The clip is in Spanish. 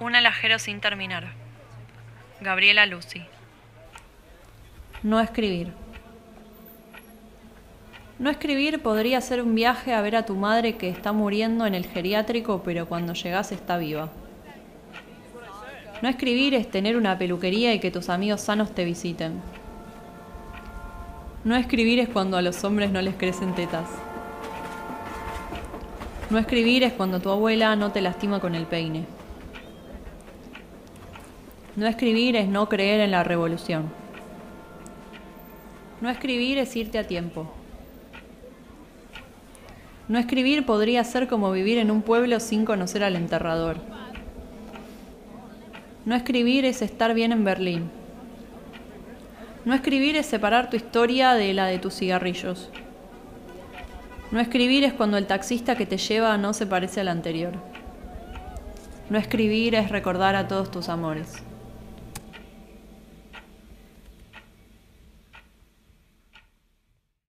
Un alajero sin terminar. Gabriela Lucy. No escribir. No escribir podría ser un viaje a ver a tu madre que está muriendo en el geriátrico, pero cuando llegas está viva. No escribir es tener una peluquería y que tus amigos sanos te visiten. No escribir es cuando a los hombres no les crecen tetas. No escribir es cuando tu abuela no te lastima con el peine. No escribir es no creer en la revolución. No escribir es irte a tiempo. No escribir podría ser como vivir en un pueblo sin conocer al enterrador. No escribir es estar bien en Berlín. No escribir es separar tu historia de la de tus cigarrillos. No escribir es cuando el taxista que te lleva no se parece al anterior. No escribir es recordar a todos tus amores.